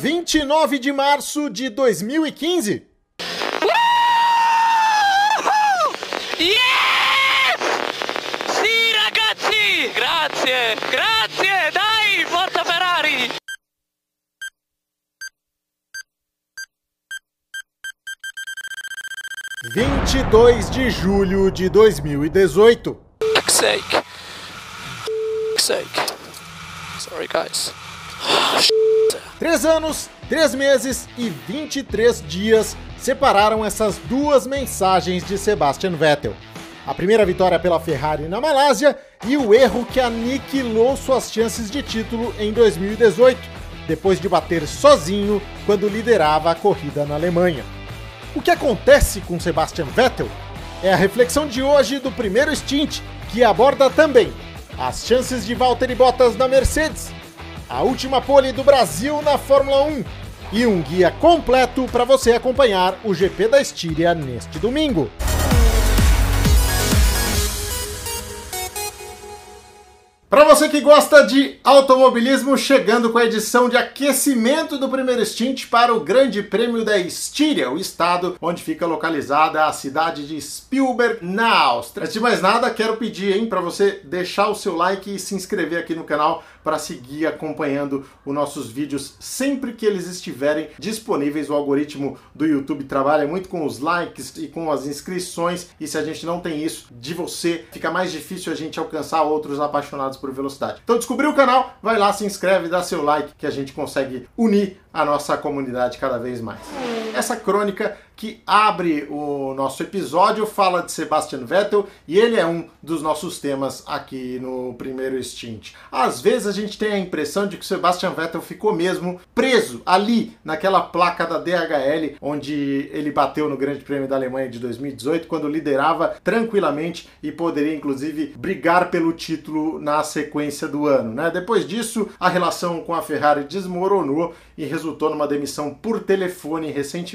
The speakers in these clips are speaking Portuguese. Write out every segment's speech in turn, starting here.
29 de março de 2015. Yes! Sì, ragazzi! Grazie, grazie! Dai, forza Ferrari! Vinte e dois de julho de 2018. Fuck's sake. Fuck's sake. Sorry, guys. Três anos, três meses e 23 dias separaram essas duas mensagens de Sebastian Vettel. A primeira vitória pela Ferrari na Malásia e o erro que aniquilou suas chances de título em 2018, depois de bater sozinho quando liderava a corrida na Alemanha. O que acontece com Sebastian Vettel? É a reflexão de hoje do primeiro stint, que aborda também as chances de Valtteri Bottas na Mercedes, a última pole do Brasil na Fórmula 1 e um guia completo para você acompanhar o GP da Estíria neste domingo. Para você que gosta de automobilismo, chegando com a edição de aquecimento do primeiro stint para o Grande Prêmio da Estíria, o estado onde fica localizada a cidade de Spielberg, na Áustria. Antes de mais nada, quero pedir para você deixar o seu like e se inscrever aqui no canal para seguir acompanhando os nossos vídeos sempre que eles estiverem disponíveis. O algoritmo do YouTube trabalha muito com os likes e com as inscrições, e se a gente não tem isso de você, fica mais difícil a gente alcançar outros apaixonados por velocidade. Então descobriu o canal, vai lá, se inscreve, dá seu like que a gente consegue unir a nossa comunidade cada vez mais. Essa crônica que abre o nosso episódio fala de Sebastian Vettel e ele é um dos nossos temas aqui no primeiro stint. Às vezes a gente tem a impressão de que Sebastian Vettel ficou mesmo preso ali naquela placa da DHL onde ele bateu no Grande Prêmio da Alemanha de 2018 quando liderava tranquilamente e poderia inclusive brigar pelo título na sequência do ano, né? Depois disso, a relação com a Ferrari desmoronou e resultou numa demissão por telefone recentemente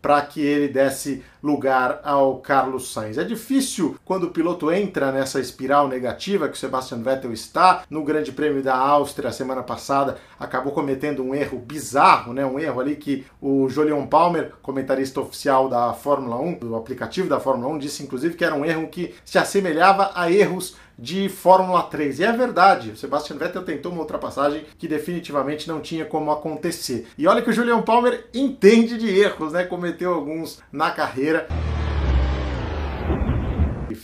para que ele desse lugar ao Carlos Sainz. É difícil quando o piloto entra nessa espiral negativa que o Sebastian Vettel está. No Grande Prêmio da Áustria, semana passada, acabou cometendo um erro bizarro, né? um erro ali que o Julian Palmer, comentarista oficial da Fórmula 1, do aplicativo da Fórmula 1, disse inclusive que era um erro que se assemelhava a erros de Fórmula 3. E é verdade, o Sebastian Vettel tentou uma ultrapassagem que definitivamente não tinha como acontecer. E olha que o Julian Palmer entende de erros, né? Cometeu alguns na carreira.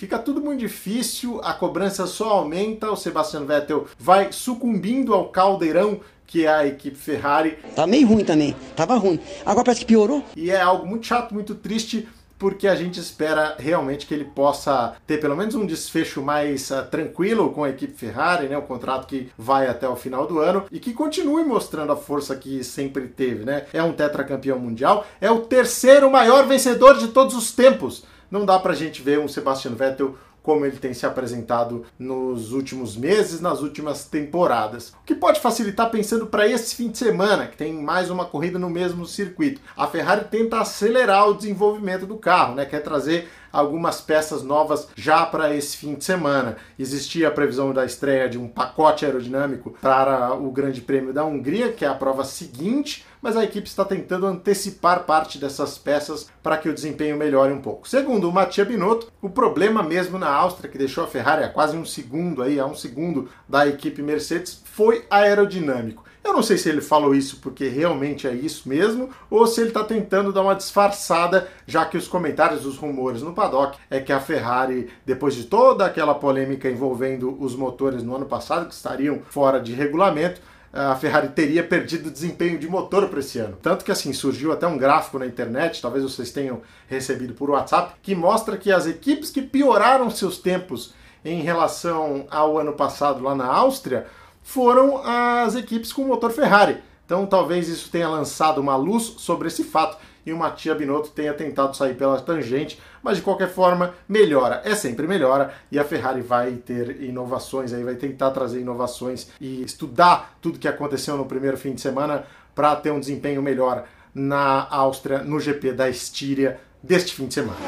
Fica tudo muito difícil, a cobrança só aumenta, o Sebastian Vettel vai sucumbindo ao caldeirão que é a equipe Ferrari. Tá meio ruim também, tava ruim. Agora parece que piorou. E é algo muito chato, muito triste, porque a gente espera realmente que ele possa ter pelo menos um desfecho mais uh, tranquilo com a equipe Ferrari, né? O contrato que vai até o final do ano e que continue mostrando a força que sempre teve, né? É um tetracampeão mundial, é o terceiro maior vencedor de todos os tempos. Não dá pra gente ver um Sebastian Vettel como ele tem se apresentado nos últimos meses, nas últimas temporadas. O que pode facilitar pensando para esse fim de semana, que tem mais uma corrida no mesmo circuito. A Ferrari tenta acelerar o desenvolvimento do carro, né? Quer trazer algumas peças novas já para esse fim de semana. Existia a previsão da estreia de um pacote aerodinâmico para o Grande Prêmio da Hungria, que é a prova seguinte, mas a equipe está tentando antecipar parte dessas peças para que o desempenho melhore um pouco. Segundo o Mattia Binotto, o problema mesmo na Áustria, que deixou a Ferrari a quase um segundo aí, a um segundo da equipe Mercedes, foi aerodinâmico. Eu não sei se ele falou isso porque realmente é isso mesmo, ou se ele está tentando dar uma disfarçada, já que os comentários, os rumores no paddock é que a Ferrari, depois de toda aquela polêmica envolvendo os motores no ano passado, que estariam fora de regulamento, a Ferrari teria perdido desempenho de motor para esse ano. Tanto que assim surgiu até um gráfico na internet, talvez vocês tenham recebido por WhatsApp, que mostra que as equipes que pioraram seus tempos em relação ao ano passado lá na Áustria foram as equipes com motor Ferrari. Então talvez isso tenha lançado uma luz sobre esse fato e o Mattia Binotto tenha tentado sair pela tangente, mas de qualquer forma melhora, é sempre melhora e a Ferrari vai ter inovações aí, vai tentar trazer inovações e estudar tudo que aconteceu no primeiro fim de semana para ter um desempenho melhor na Áustria no GP da Estíria deste fim de semana.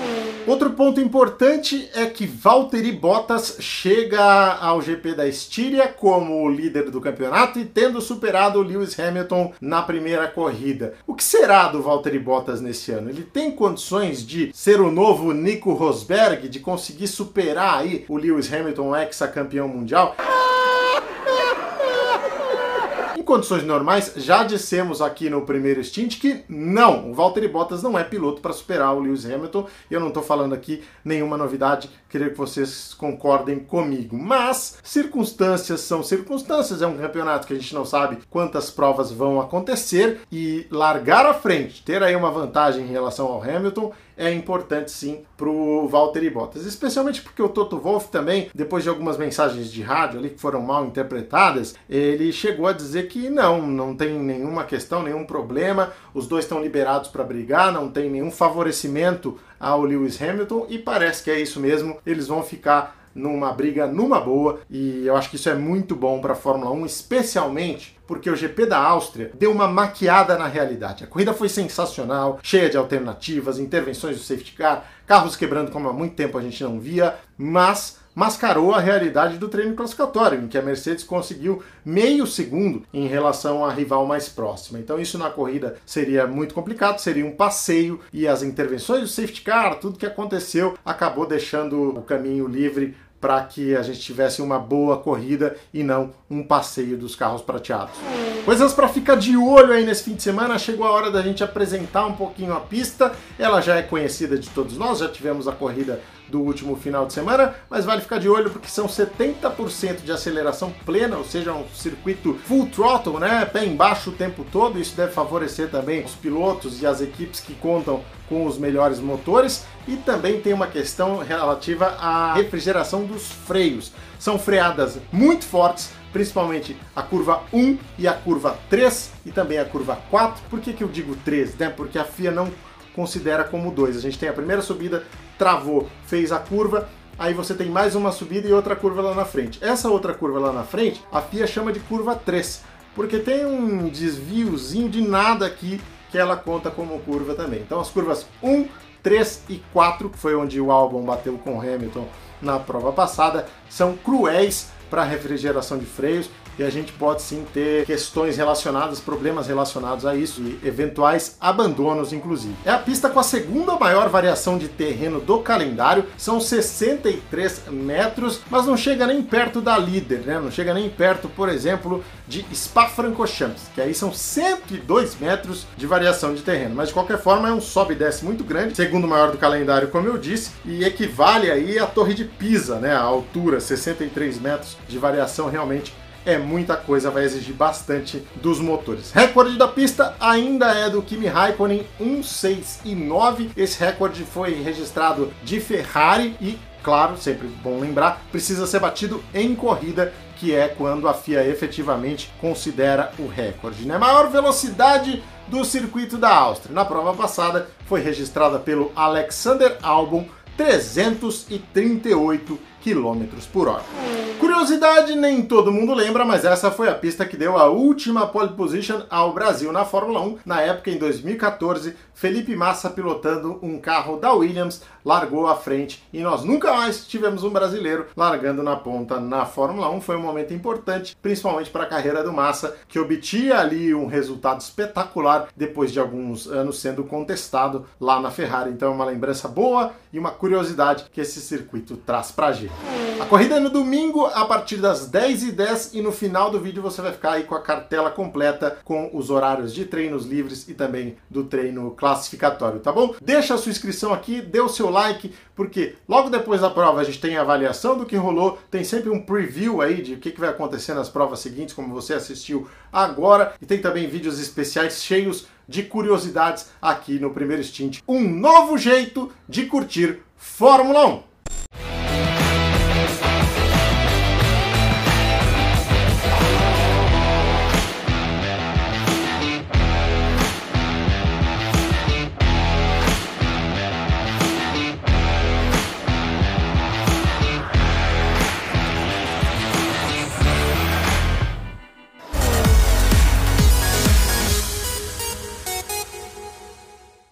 Outro ponto importante é que Valtteri Bottas chega ao GP da Estíria como líder do campeonato e tendo superado Lewis Hamilton na primeira corrida. O que será do Valtteri Bottas nesse ano? Ele tem condições de ser o novo Nico Rosberg, de conseguir superar aí o Lewis Hamilton, ex-campeão mundial? Condições normais, já dissemos aqui no primeiro stint que não, o Valtteri Bottas não é piloto para superar o Lewis Hamilton. Eu não estou falando aqui nenhuma novidade, queria que vocês concordem comigo. Mas circunstâncias são circunstâncias, é um campeonato que a gente não sabe quantas provas vão acontecer e largar à frente, ter aí uma vantagem em relação ao Hamilton é importante sim para o Valtteri Bottas, especialmente porque o Toto Wolff também, depois de algumas mensagens de rádio ali que foram mal interpretadas, ele chegou a dizer que não, não tem nenhuma questão, nenhum problema, os dois estão liberados para brigar, não tem nenhum favorecimento ao Lewis Hamilton e parece que é isso mesmo, eles vão ficar numa briga numa boa e eu acho que isso é muito bom para a Fórmula 1, especialmente porque o GP da Áustria deu uma maquiada na realidade. A corrida foi sensacional, cheia de alternativas, intervenções do safety car, carros quebrando como há muito tempo a gente não via, mas mascarou a realidade do treino classificatório, em que a Mercedes conseguiu meio segundo em relação à rival mais próxima. Então isso na corrida seria muito complicado, seria um passeio e as intervenções do safety car, tudo que aconteceu, acabou deixando o caminho livre para que a gente tivesse uma boa corrida e não um passeio dos carros prateados. Coisas para ficar de olho aí nesse fim de semana, chegou a hora da gente apresentar um pouquinho a pista. Ela já é conhecida de todos nós, já tivemos a corrida do último final de semana, mas vale ficar de olho porque são 70% de aceleração plena, ou seja, um circuito full throttle, né? Pé embaixo o tempo todo. Isso deve favorecer também os pilotos e as equipes que contam com os melhores motores. E também tem uma questão relativa à refrigeração dos freios. São freadas muito fortes, principalmente a curva 1 e a curva 3 e também a curva 4. Por que, que eu digo 3? Né? Porque a FIA não considera como 2. A gente tem a primeira subida travou, fez a curva, aí você tem mais uma subida e outra curva lá na frente. Essa outra curva lá na frente, a FIA chama de curva 3, porque tem um desviozinho de nada aqui que ela conta como curva também. Então as curvas 1, 3 e 4, que foi onde o Albon bateu com o Hamilton na prova passada, são cruéis para refrigeração de freios e a gente pode sim ter questões relacionadas, problemas relacionados a isso e eventuais abandonos, inclusive. É a pista com a segunda maior variação de terreno do calendário, são 63 metros, mas não chega nem perto da líder, né? Não chega nem perto, por exemplo, de Spa-Francorchamps, que aí são 102 metros de variação de terreno. Mas de qualquer forma é um sobe e desce muito grande, segundo maior do calendário, como eu disse, e equivale aí à Torre de Pisa, né? A altura, 63 metros de variação realmente é muita coisa, vai exigir bastante dos motores. Recorde da pista ainda é do Kimi Raikkonen 169. Esse recorde foi registrado de Ferrari e claro, sempre bom lembrar, precisa ser batido em corrida, que é quando a FIA efetivamente considera o recorde. Né? Maior velocidade do circuito da Áustria. Na prova passada foi registrada pelo Alexander Albon 338 km por hora. Curiosidade, nem todo mundo lembra, mas essa foi a pista que deu a última pole position ao Brasil na Fórmula 1. Na época, em 2014, Felipe Massa pilotando um carro da Williams largou à frente e nós nunca mais tivemos um brasileiro largando na ponta na Fórmula 1. Foi um momento importante, principalmente para a carreira do Massa, que obtinha ali um resultado espetacular depois de alguns anos sendo contestado lá na Ferrari. Então é uma lembrança boa e uma curiosidade que esse circuito traz para a gente. A corrida é no domingo a partir das 10h10 e no final do vídeo você vai ficar aí com a cartela completa com os horários de treinos livres e também do treino classificatório, tá bom? Deixa a sua inscrição aqui, dê o seu like, porque logo depois da prova a gente tem a avaliação do que rolou, tem sempre um preview aí de o que vai acontecer nas provas seguintes, como você assistiu agora, e tem também vídeos especiais cheios de curiosidades aqui no primeiro stint. Um novo jeito de curtir Fórmula 1.